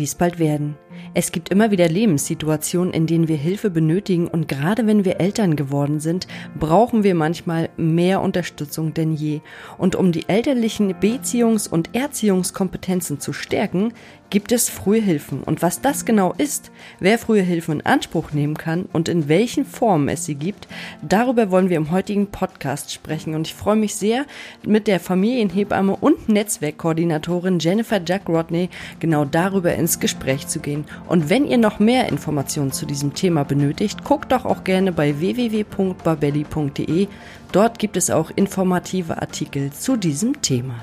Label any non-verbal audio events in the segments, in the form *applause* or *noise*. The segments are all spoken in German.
die es bald werden. Es gibt immer wieder Lebenssituationen, in denen wir Hilfe benötigen und gerade wenn wir Eltern geworden sind, brauchen wir manchmal mehr Unterstützung denn je. Und um die elterlichen Beziehungs- und Erziehungskompetenzen zu stärken, gibt es frühe Hilfen. Und was das genau ist, wer frühe Hilfen in Anspruch nehmen kann und in welchen Formen es sie gibt, darüber wollen wir im heutigen Podcast sprechen. Und ich freue mich sehr, mit der Familienhebamme und Netzwerkkoordinatorin Jennifer Jack Rodney genau darüber ins Gespräch zu gehen. Und wenn ihr noch mehr Informationen zu diesem Thema benötigt, guckt doch auch gerne bei www.babelli.de. Dort gibt es auch informative Artikel zu diesem Thema.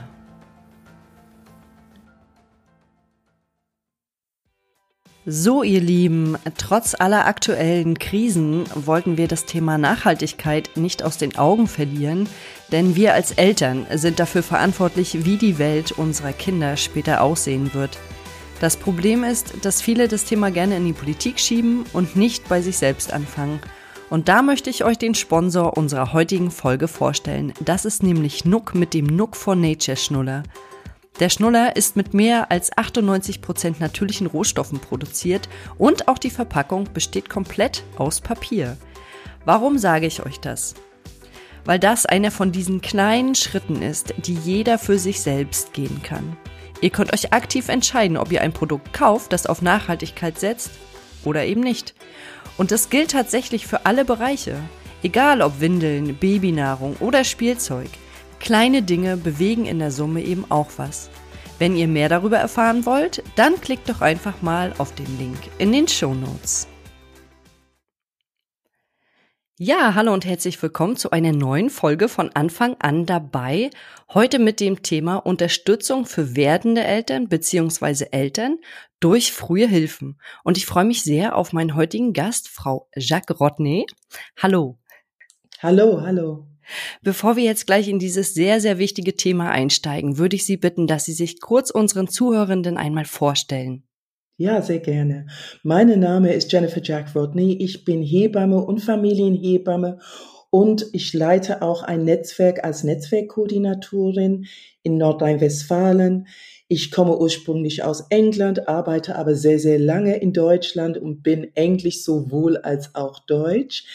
So, ihr Lieben, trotz aller aktuellen Krisen wollten wir das Thema Nachhaltigkeit nicht aus den Augen verlieren, denn wir als Eltern sind dafür verantwortlich, wie die Welt unserer Kinder später aussehen wird. Das Problem ist, dass viele das Thema gerne in die Politik schieben und nicht bei sich selbst anfangen. Und da möchte ich euch den Sponsor unserer heutigen Folge vorstellen. Das ist nämlich Nook mit dem Nook for Nature Schnuller. Der Schnuller ist mit mehr als 98 Prozent natürlichen Rohstoffen produziert und auch die Verpackung besteht komplett aus Papier. Warum sage ich euch das? Weil das einer von diesen kleinen Schritten ist, die jeder für sich selbst gehen kann. Ihr könnt euch aktiv entscheiden, ob ihr ein Produkt kauft, das auf Nachhaltigkeit setzt oder eben nicht. Und das gilt tatsächlich für alle Bereiche. Egal ob Windeln, Babynahrung oder Spielzeug. Kleine Dinge bewegen in der Summe eben auch was. Wenn ihr mehr darüber erfahren wollt, dann klickt doch einfach mal auf den Link in den Show Notes. Ja, hallo und herzlich willkommen zu einer neuen Folge von Anfang an dabei. Heute mit dem Thema Unterstützung für werdende Eltern bzw. Eltern durch frühe Hilfen. Und ich freue mich sehr auf meinen heutigen Gast, Frau Jacques Rodney. Hallo. Hallo, hallo. Bevor wir jetzt gleich in dieses sehr, sehr wichtige Thema einsteigen, würde ich Sie bitten, dass Sie sich kurz unseren Zuhörenden einmal vorstellen. Ja, sehr gerne. Mein Name ist Jennifer Jack Rodney. Ich bin Hebamme und Familienhebamme und ich leite auch ein Netzwerk als Netzwerkkoordinatorin in Nordrhein-Westfalen. Ich komme ursprünglich aus England, arbeite aber sehr, sehr lange in Deutschland und bin Englisch sowohl als auch Deutsch.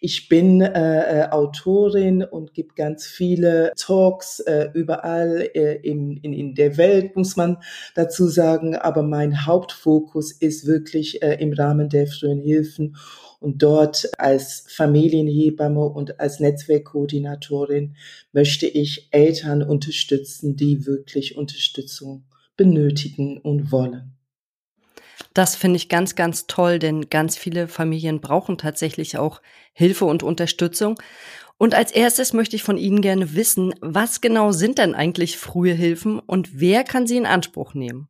Ich bin äh, äh, Autorin und gebe ganz viele Talks äh, überall äh, in, in, in der Welt, muss man dazu sagen. Aber mein Hauptfokus ist wirklich äh, im Rahmen der frühen Hilfen und dort als Familienhebamme und als Netzwerkkoordinatorin möchte ich Eltern unterstützen, die wirklich Unterstützung benötigen und wollen. Das finde ich ganz, ganz toll, denn ganz viele Familien brauchen tatsächlich auch Hilfe und Unterstützung. Und als erstes möchte ich von Ihnen gerne wissen, was genau sind denn eigentlich frühe Hilfen und wer kann sie in Anspruch nehmen?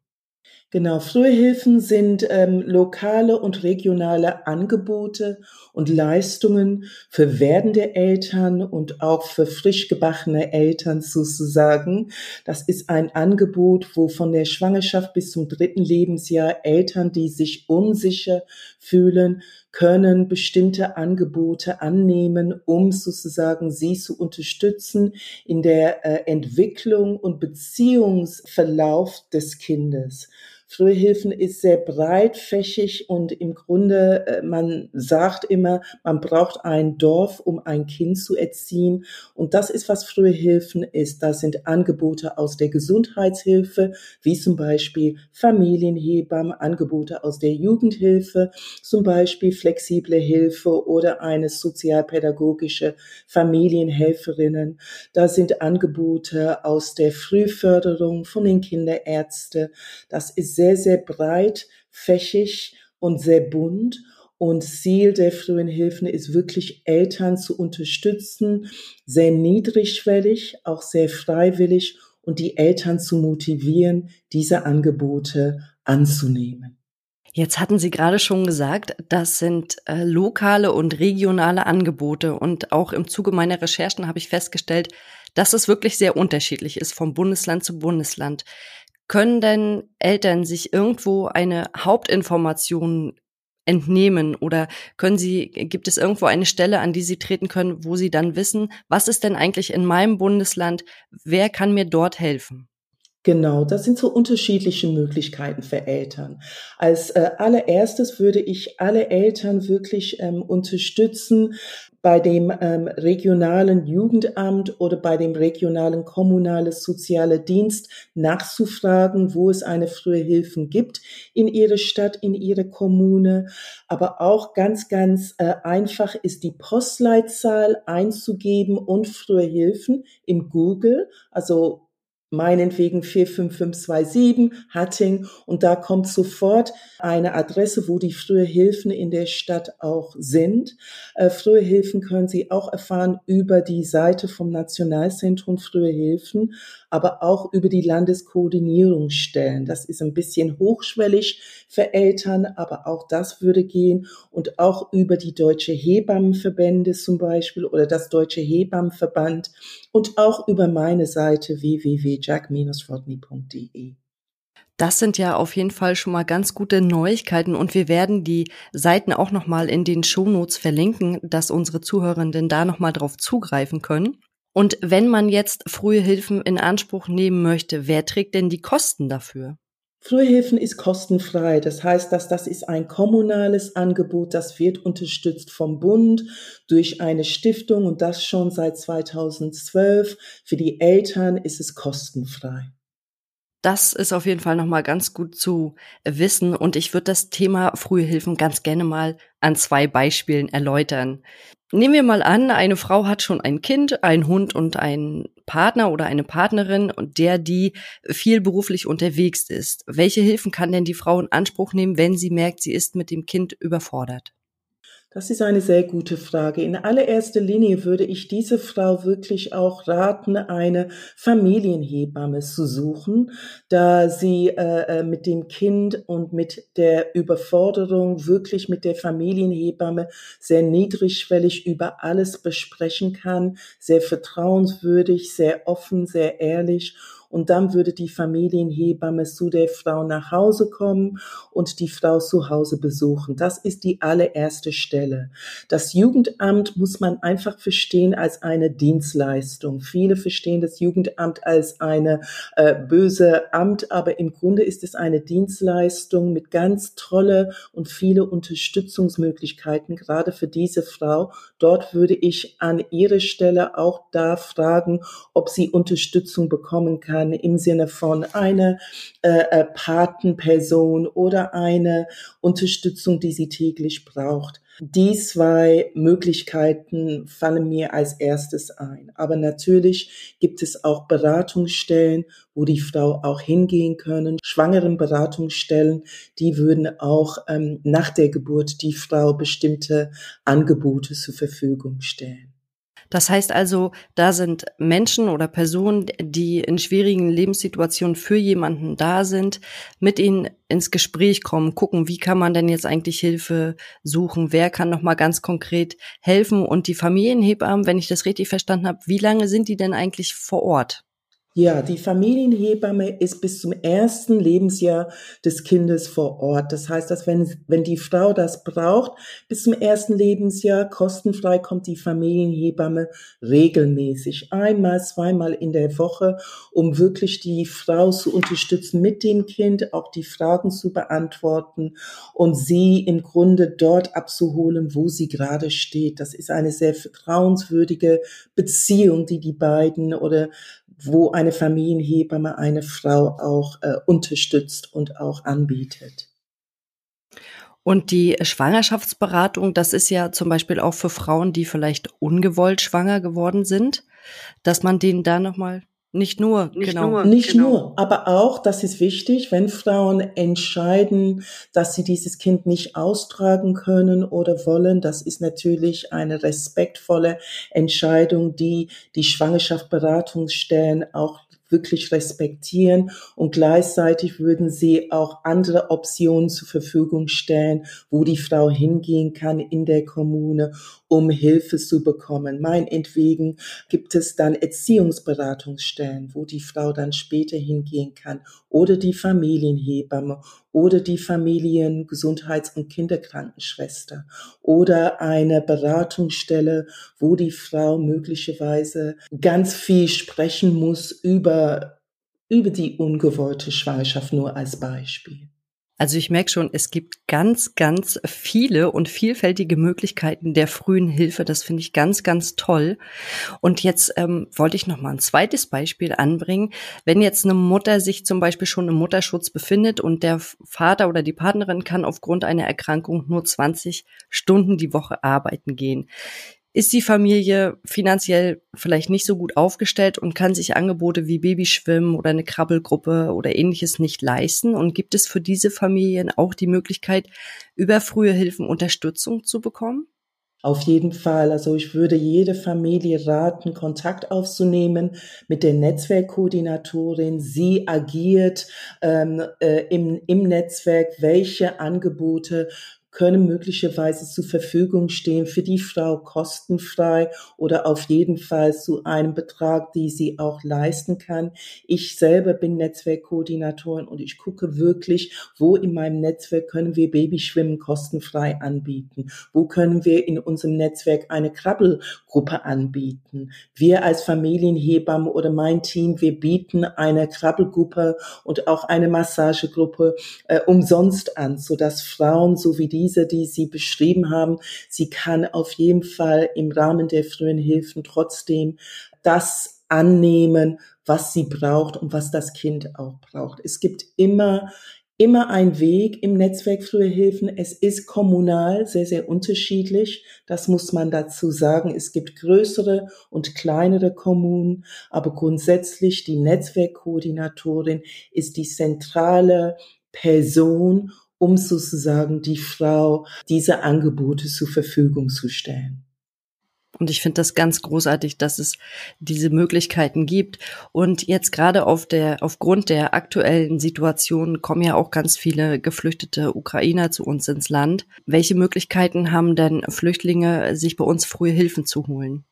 Genau, frühe Hilfen sind ähm, lokale und regionale Angebote und Leistungen für werdende Eltern und auch für frisch gebackene Eltern sozusagen. Das ist ein Angebot, wo von der Schwangerschaft bis zum dritten Lebensjahr Eltern, die sich unsicher fühlen, können bestimmte Angebote annehmen, um sozusagen sie zu unterstützen in der äh, Entwicklung und Beziehungsverlauf des Kindes. Frühhilfen ist sehr breitfächig und im Grunde, äh, man sagt immer, man braucht ein Dorf, um ein Kind zu erziehen. Und das ist, was Frühhilfen ist. Das sind Angebote aus der Gesundheitshilfe, wie zum Beispiel Familienhebammen, Angebote aus der Jugendhilfe, zum Beispiel flexible Hilfe oder eine sozialpädagogische Familienhelferinnen. Da sind Angebote aus der Frühförderung von den Kinderärzten. Das ist sehr, sehr breit, fächig und sehr bunt. Und Ziel der frühen Hilfen ist wirklich Eltern zu unterstützen, sehr niedrigschwellig, auch sehr freiwillig und die Eltern zu motivieren, diese Angebote anzunehmen. Jetzt hatten Sie gerade schon gesagt, das sind äh, lokale und regionale Angebote. Und auch im Zuge meiner Recherchen habe ich festgestellt, dass es wirklich sehr unterschiedlich ist vom Bundesland zu Bundesland. Können denn Eltern sich irgendwo eine Hauptinformation entnehmen oder können Sie, gibt es irgendwo eine Stelle, an die Sie treten können, wo Sie dann wissen, was ist denn eigentlich in meinem Bundesland, wer kann mir dort helfen? Genau, das sind so unterschiedliche Möglichkeiten für Eltern. Als äh, allererstes würde ich alle Eltern wirklich ähm, unterstützen, bei dem ähm, regionalen Jugendamt oder bei dem regionalen kommunales soziale Dienst nachzufragen, wo es eine frühe Hilfen gibt in ihrer Stadt, in ihrer Kommune. Aber auch ganz, ganz äh, einfach ist die Postleitzahl einzugeben und frühe Hilfen im Google. Also meinetwegen 45527 Hatting und da kommt sofort eine Adresse, wo die frühe Hilfen in der Stadt auch sind. Äh, frühe Hilfen können Sie auch erfahren über die Seite vom Nationalzentrum Frühe Hilfen, aber auch über die Landeskoordinierungsstellen. Das ist ein bisschen hochschwellig für Eltern, aber auch das würde gehen und auch über die Deutsche Hebammenverbände zum Beispiel oder das Deutsche Hebammenverband und auch über meine Seite www.jack-rodney.de. Das sind ja auf jeden Fall schon mal ganz gute Neuigkeiten und wir werden die Seiten auch noch mal in den Shownotes verlinken, dass unsere Zuhörenden da noch mal drauf zugreifen können. Und wenn man jetzt frühe Hilfen in Anspruch nehmen möchte, wer trägt denn die Kosten dafür? Frühhilfen ist kostenfrei. Das heißt, dass das ist ein kommunales Angebot, das wird unterstützt vom Bund durch eine Stiftung und das schon seit 2012. Für die Eltern ist es kostenfrei. Das ist auf jeden Fall nochmal ganz gut zu wissen und ich würde das Thema frühe Hilfen ganz gerne mal an zwei Beispielen erläutern. Nehmen wir mal an, eine Frau hat schon ein Kind, einen Hund und einen Partner oder eine Partnerin und der, die viel beruflich unterwegs ist. Welche Hilfen kann denn die Frau in Anspruch nehmen, wenn sie merkt, sie ist mit dem Kind überfordert? Das ist eine sehr gute Frage. In allererster Linie würde ich diese Frau wirklich auch raten, eine Familienhebamme zu suchen, da sie äh, äh, mit dem Kind und mit der Überforderung wirklich mit der Familienhebamme sehr niedrigschwellig über alles besprechen kann, sehr vertrauenswürdig, sehr offen, sehr ehrlich und dann würde die Familienhebamme zu der Frau nach Hause kommen und die Frau zu Hause besuchen. Das ist die allererste Stelle. Das Jugendamt muss man einfach verstehen als eine Dienstleistung. Viele verstehen das Jugendamt als eine äh, böse Amt, aber im Grunde ist es eine Dienstleistung mit ganz tolle und viele Unterstützungsmöglichkeiten, gerade für diese Frau. Dort würde ich an ihrer Stelle auch da fragen, ob sie Unterstützung bekommen kann kann im Sinne von eine äh, äh, Patenperson oder eine Unterstützung, die sie täglich braucht. Die zwei Möglichkeiten fallen mir als erstes ein. Aber natürlich gibt es auch Beratungsstellen, wo die Frau auch hingehen können. Schwangeren Beratungsstellen, die würden auch ähm, nach der Geburt die Frau bestimmte Angebote zur Verfügung stellen. Das heißt also, da sind Menschen oder Personen, die in schwierigen Lebenssituationen für jemanden da sind, mit ihnen ins Gespräch kommen, gucken, wie kann man denn jetzt eigentlich Hilfe suchen, wer kann noch mal ganz konkret helfen und die Familienhebammen, wenn ich das richtig verstanden habe, wie lange sind die denn eigentlich vor Ort? Ja, die Familienhebamme ist bis zum ersten Lebensjahr des Kindes vor Ort. Das heißt, dass wenn, wenn die Frau das braucht, bis zum ersten Lebensjahr kostenfrei kommt die Familienhebamme regelmäßig, einmal, zweimal in der Woche, um wirklich die Frau zu unterstützen mit dem Kind, auch die Fragen zu beantworten und sie im Grunde dort abzuholen, wo sie gerade steht. Das ist eine sehr vertrauenswürdige Beziehung, die die beiden oder wo eine Familienhebamme eine Frau auch äh, unterstützt und auch anbietet. Und die Schwangerschaftsberatung, das ist ja zum Beispiel auch für Frauen, die vielleicht ungewollt schwanger geworden sind, dass man denen da nochmal nicht nur, nicht genau. Nur, nicht genau. nur, aber auch, das ist wichtig, wenn Frauen entscheiden, dass sie dieses Kind nicht austragen können oder wollen, das ist natürlich eine respektvolle Entscheidung, die die Schwangerschaftsberatungsstellen auch wirklich respektieren und gleichzeitig würden sie auch andere Optionen zur Verfügung stellen, wo die Frau hingehen kann in der Kommune um Hilfe zu bekommen. Meinetwegen gibt es dann Erziehungsberatungsstellen, wo die Frau dann später hingehen kann oder die Familienhebamme oder die Familien-, Gesundheits- und Kinderkrankenschwester oder eine Beratungsstelle, wo die Frau möglicherweise ganz viel sprechen muss über, über die ungewollte Schwangerschaft nur als Beispiel. Also ich merke schon, es gibt ganz, ganz viele und vielfältige Möglichkeiten der frühen Hilfe. Das finde ich ganz, ganz toll. Und jetzt ähm, wollte ich noch mal ein zweites Beispiel anbringen. Wenn jetzt eine Mutter sich zum Beispiel schon im Mutterschutz befindet und der Vater oder die Partnerin kann aufgrund einer Erkrankung nur 20 Stunden die Woche arbeiten gehen ist die Familie finanziell vielleicht nicht so gut aufgestellt und kann sich Angebote wie Babyschwimmen oder eine Krabbelgruppe oder ähnliches nicht leisten? Und gibt es für diese Familien auch die Möglichkeit, über frühe Hilfen Unterstützung zu bekommen? Auf jeden Fall. Also ich würde jede Familie raten, Kontakt aufzunehmen mit der Netzwerkkoordinatorin. Sie agiert ähm, äh, im, im Netzwerk, welche Angebote können möglicherweise zur Verfügung stehen für die Frau kostenfrei oder auf jeden Fall zu einem Betrag, die sie auch leisten kann. Ich selber bin Netzwerkkoordinatorin und ich gucke wirklich, wo in meinem Netzwerk können wir Babyschwimmen kostenfrei anbieten? Wo können wir in unserem Netzwerk eine Krabbelgruppe anbieten? Wir als Familienhebamme oder mein Team, wir bieten eine Krabbelgruppe und auch eine Massagegruppe äh, umsonst an, sodass Frauen so wie die diese, die Sie beschrieben haben, sie kann auf jeden Fall im Rahmen der frühen Hilfen trotzdem das annehmen, was sie braucht und was das Kind auch braucht. Es gibt immer immer ein Weg im Netzwerk Frühe Hilfen. Es ist kommunal sehr, sehr unterschiedlich. Das muss man dazu sagen. Es gibt größere und kleinere Kommunen, aber grundsätzlich die Netzwerkkoordinatorin ist die zentrale Person um sozusagen die Frau diese Angebote zur Verfügung zu stellen. Und ich finde das ganz großartig, dass es diese Möglichkeiten gibt. Und jetzt gerade auf der, aufgrund der aktuellen Situation kommen ja auch ganz viele geflüchtete Ukrainer zu uns ins Land. Welche Möglichkeiten haben denn Flüchtlinge, sich bei uns frühe Hilfen zu holen?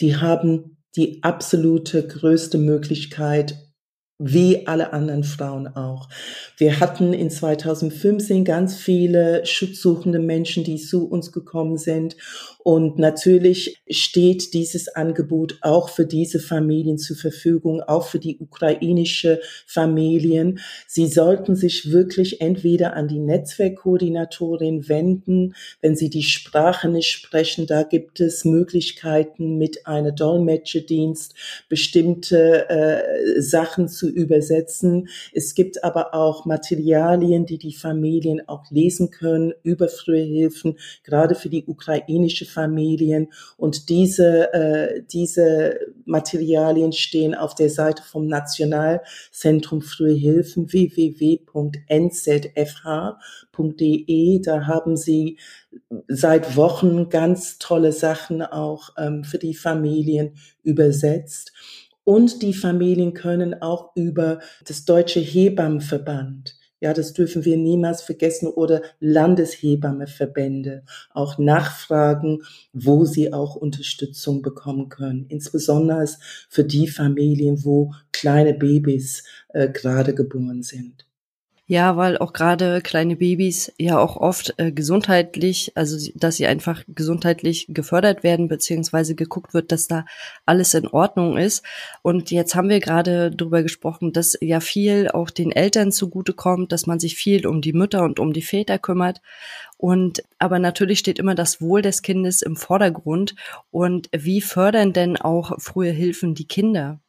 Die haben die absolute größte Möglichkeit, wie alle anderen Frauen auch. Wir hatten in 2015 ganz viele schutzsuchende Menschen, die zu uns gekommen sind. Und natürlich steht dieses Angebot auch für diese Familien zur Verfügung, auch für die ukrainische Familien. Sie sollten sich wirklich entweder an die Netzwerkkoordinatorin wenden, wenn sie die Sprache nicht sprechen. Da gibt es Möglichkeiten mit einer Dolmetscherdienst bestimmte äh, Sachen zu übersetzen. Es gibt aber auch Materialien, die die Familien auch lesen können über frühe Hilfen, gerade für die ukrainische Familien. Und diese, äh, diese Materialien stehen auf der Seite vom Nationalzentrum Frühe Hilfen www.nzfh.de. Da haben sie seit Wochen ganz tolle Sachen auch ähm, für die Familien übersetzt. Und die Familien können auch über das Deutsche Hebammenverband, ja, das dürfen wir niemals vergessen, oder Landeshebammeverbände auch nachfragen, wo sie auch Unterstützung bekommen können. Insbesondere für die Familien, wo kleine Babys äh, gerade geboren sind. Ja, weil auch gerade kleine Babys ja auch oft äh, gesundheitlich, also dass sie einfach gesundheitlich gefördert werden, beziehungsweise geguckt wird, dass da alles in Ordnung ist. Und jetzt haben wir gerade darüber gesprochen, dass ja viel auch den Eltern zugutekommt, dass man sich viel um die Mütter und um die Väter kümmert. Und aber natürlich steht immer das Wohl des Kindes im Vordergrund. Und wie fördern denn auch frühe Hilfen die Kinder?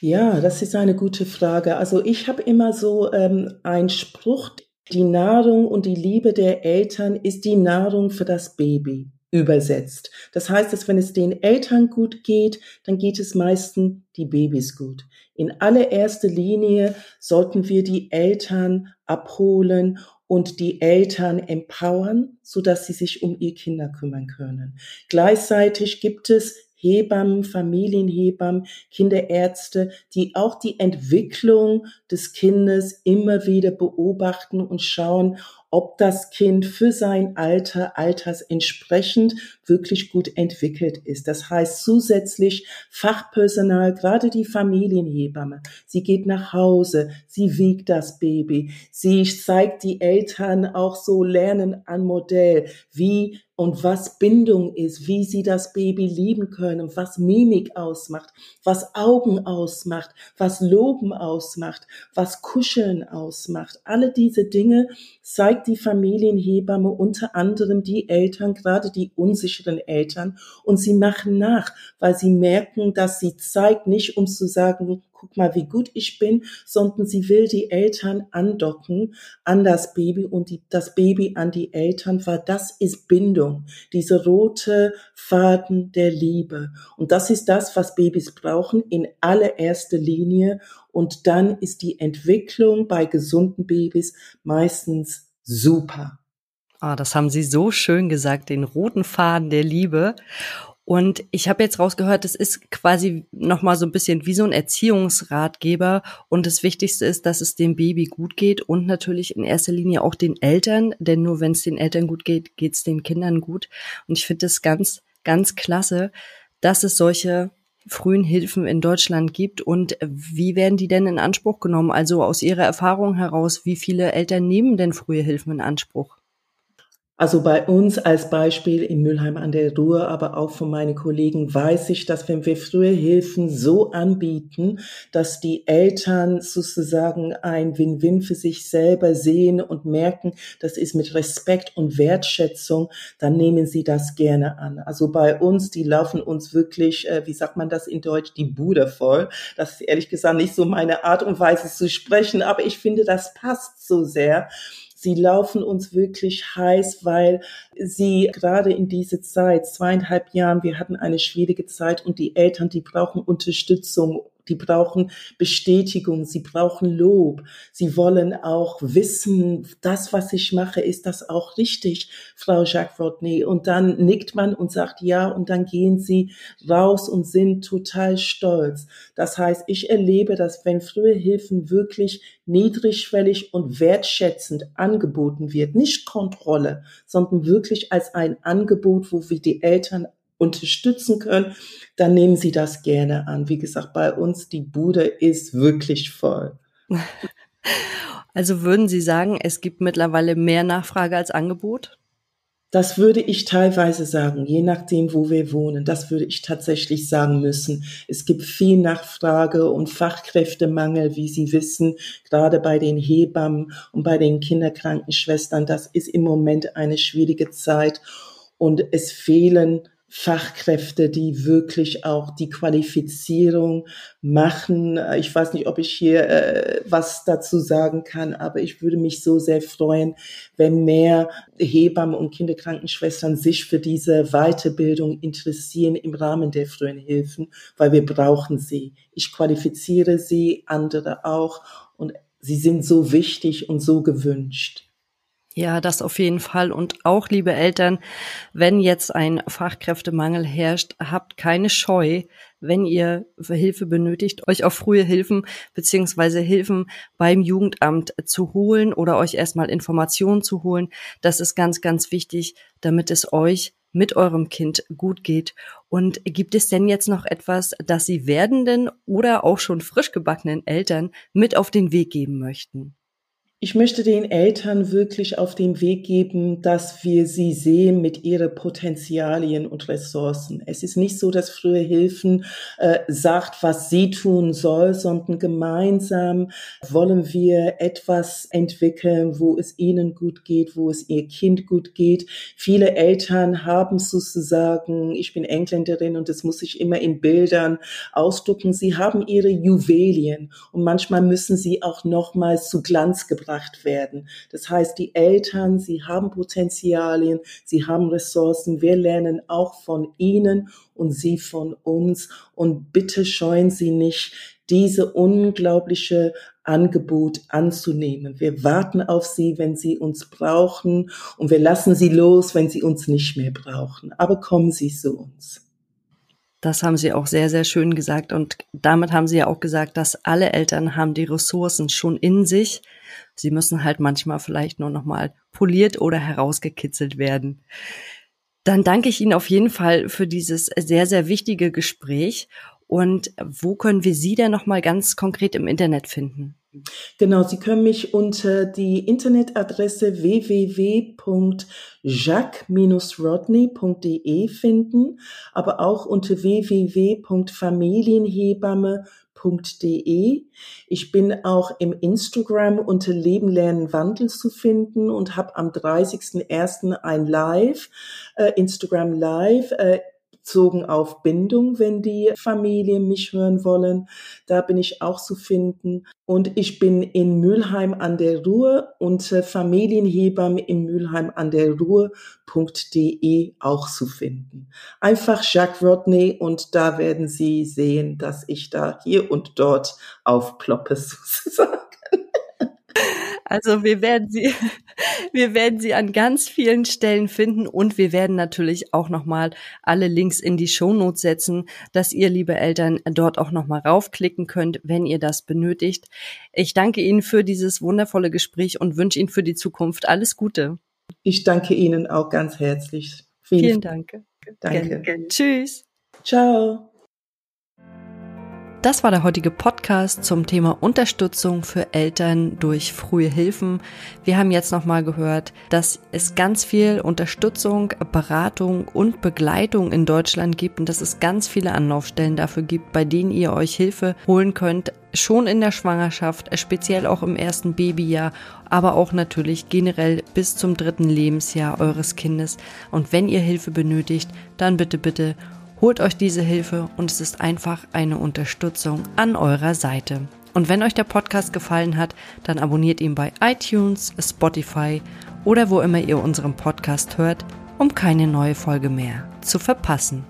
Ja, das ist eine gute Frage. Also ich habe immer so ähm, einen Spruch, die Nahrung und die Liebe der Eltern ist die Nahrung für das Baby übersetzt. Das heißt, dass wenn es den Eltern gut geht, dann geht es meistens die Babys gut. In allererster Linie sollten wir die Eltern abholen und die Eltern empowern, so dass sie sich um ihr Kinder kümmern können. Gleichzeitig gibt es Hebammen, Familienhebammen, Kinderärzte, die auch die Entwicklung des Kindes immer wieder beobachten und schauen, ob das Kind für sein Alter, altersentsprechend wirklich gut entwickelt ist. Das heißt zusätzlich Fachpersonal, gerade die Familienhebamme. Sie geht nach Hause, sie wiegt das Baby, sie zeigt die Eltern auch so Lernen an Modell, wie und was Bindung ist, wie sie das Baby lieben können, was Mimik ausmacht, was Augen ausmacht, was Loben ausmacht, was Kuscheln ausmacht. Alle diese Dinge zeigt die Familienhebamme unter anderem die Eltern, gerade die unsicheren Eltern, und sie machen nach, weil sie merken, dass sie zeigt, nicht um zu sagen, guck mal, wie gut ich bin, sondern sie will die Eltern andocken an das Baby und die, das Baby an die Eltern, weil das ist Bindung, diese rote Faden der Liebe. Und das ist das, was Babys brauchen in allererster Linie. Und dann ist die Entwicklung bei gesunden Babys meistens super. Ah, das haben Sie so schön gesagt, den roten Faden der Liebe. Und ich habe jetzt rausgehört, es ist quasi noch mal so ein bisschen wie so ein Erziehungsratgeber. Und das Wichtigste ist, dass es dem Baby gut geht und natürlich in erster Linie auch den Eltern, denn nur wenn es den Eltern gut geht, geht es den Kindern gut. Und ich finde es ganz, ganz klasse, dass es solche frühen Hilfen in Deutschland gibt und wie werden die denn in Anspruch genommen? Also aus Ihrer Erfahrung heraus, wie viele Eltern nehmen denn frühe Hilfen in Anspruch? Also bei uns als Beispiel in Mülheim an der Ruhr, aber auch von meinen Kollegen weiß ich, dass wenn wir frühe Hilfen so anbieten, dass die Eltern sozusagen ein Win-Win für sich selber sehen und merken, das ist mit Respekt und Wertschätzung, dann nehmen sie das gerne an. Also bei uns, die laufen uns wirklich, äh, wie sagt man das in Deutsch, die Bude voll. Das ist ehrlich gesagt nicht so meine Art und Weise zu sprechen, aber ich finde, das passt so sehr Sie laufen uns wirklich heiß, weil sie gerade in diese Zeit, zweieinhalb Jahren, wir hatten eine schwierige Zeit und die Eltern, die brauchen Unterstützung die brauchen Bestätigung, sie brauchen Lob, sie wollen auch wissen, das, was ich mache, ist das auch richtig, Frau Jacques Rodney. Und dann nickt man und sagt ja, und dann gehen sie raus und sind total stolz. Das heißt, ich erlebe, dass wenn frühe Hilfen wirklich niedrigschwellig und wertschätzend angeboten wird, nicht Kontrolle, sondern wirklich als ein Angebot, wo wir die Eltern unterstützen können, dann nehmen Sie das gerne an. Wie gesagt, bei uns die Bude ist wirklich voll. *laughs* Also würden Sie sagen, es gibt mittlerweile mehr Nachfrage als Angebot? Das würde ich teilweise sagen, je nachdem, wo wir wohnen. Das würde ich tatsächlich sagen müssen. Es gibt viel Nachfrage und Fachkräftemangel, wie Sie wissen, gerade bei den Hebammen und bei den Kinderkrankenschwestern. Das ist im Moment eine schwierige Zeit und es fehlen Fachkräfte, die wirklich auch die Qualifizierung machen. Ich weiß nicht, ob ich hier äh, was dazu sagen kann, aber ich würde mich so sehr freuen, wenn mehr Hebammen und Kinderkrankenschwestern sich für diese Weiterbildung interessieren im Rahmen der frühen Hilfen, weil wir brauchen sie. Ich qualifiziere sie, andere auch und sie sind so wichtig und so gewünscht. Ja, das auf jeden Fall. Und auch, liebe Eltern, wenn jetzt ein Fachkräftemangel herrscht, habt keine Scheu, wenn ihr Hilfe benötigt, euch auf frühe Hilfen beziehungsweise Hilfen beim Jugendamt zu holen oder euch erstmal Informationen zu holen. Das ist ganz, ganz wichtig, damit es euch mit eurem Kind gut geht. Und gibt es denn jetzt noch etwas, das Sie werdenden oder auch schon frisch gebackenen Eltern mit auf den Weg geben möchten? Ich möchte den Eltern wirklich auf den Weg geben, dass wir sie sehen mit ihren Potenzialien und Ressourcen. Es ist nicht so, dass frühe Hilfen äh, sagt, was sie tun soll, sondern gemeinsam wollen wir etwas entwickeln, wo es ihnen gut geht, wo es ihr Kind gut geht. Viele Eltern haben sozusagen, ich bin Engländerin und das muss ich immer in Bildern ausdrucken, sie haben ihre Juwelien und manchmal müssen sie auch nochmals zu Glanz gebracht gebracht werden. Das heißt, die Eltern, sie haben Potenzialien, sie haben Ressourcen. Wir lernen auch von ihnen und sie von uns. Und bitte scheuen Sie nicht, diese unglaubliche Angebot anzunehmen. Wir warten auf Sie, wenn Sie uns brauchen und wir lassen Sie los, wenn Sie uns nicht mehr brauchen. Aber kommen Sie zu uns. Das haben Sie auch sehr, sehr schön gesagt. Und damit haben Sie ja auch gesagt, dass alle Eltern haben die Ressourcen schon in sich. Sie müssen halt manchmal vielleicht nur noch mal poliert oder herausgekitzelt werden. Dann danke ich Ihnen auf jeden Fall für dieses sehr, sehr wichtige Gespräch. Und wo können wir Sie denn noch mal ganz konkret im Internet finden? Genau, Sie können mich unter die Internetadresse www.jacques-rodney.de finden, aber auch unter www.familienhebamme.de. Ich bin auch im Instagram unter Leben, Lernen, Wandel zu finden und habe am 30.01. ein Live, äh, Instagram Live. Äh, bezogen auf Bindung, wenn die Familien mich hören wollen. Da bin ich auch zu finden. Und ich bin in Mülheim an der Ruhr unter Familienhebamme in Mülheim an der Ruhr.de auch zu finden. Einfach Jacques Rodney und da werden Sie sehen, dass ich da hier und dort aufploppe *laughs* sozusagen. Also wir werden sie, *laughs* wir werden sie an ganz vielen Stellen finden und wir werden natürlich auch nochmal alle Links in die Shownotes setzen, dass ihr, liebe Eltern, dort auch nochmal raufklicken könnt, wenn ihr das benötigt. Ich danke Ihnen für dieses wundervolle Gespräch und wünsche Ihnen für die Zukunft alles Gute. Ich danke Ihnen auch ganz herzlich. Vielen, Vielen Dank. Danke. Tschüss. Ciao. Das war der heutige Podcast zum Thema Unterstützung für Eltern durch frühe Hilfen. Wir haben jetzt nochmal gehört, dass es ganz viel Unterstützung, Beratung und Begleitung in Deutschland gibt und dass es ganz viele Anlaufstellen dafür gibt, bei denen ihr euch Hilfe holen könnt, schon in der Schwangerschaft, speziell auch im ersten Babyjahr, aber auch natürlich generell bis zum dritten Lebensjahr eures Kindes. Und wenn ihr Hilfe benötigt, dann bitte, bitte Holt euch diese Hilfe und es ist einfach eine Unterstützung an eurer Seite. Und wenn euch der Podcast gefallen hat, dann abonniert ihn bei iTunes, Spotify oder wo immer ihr unseren Podcast hört, um keine neue Folge mehr zu verpassen.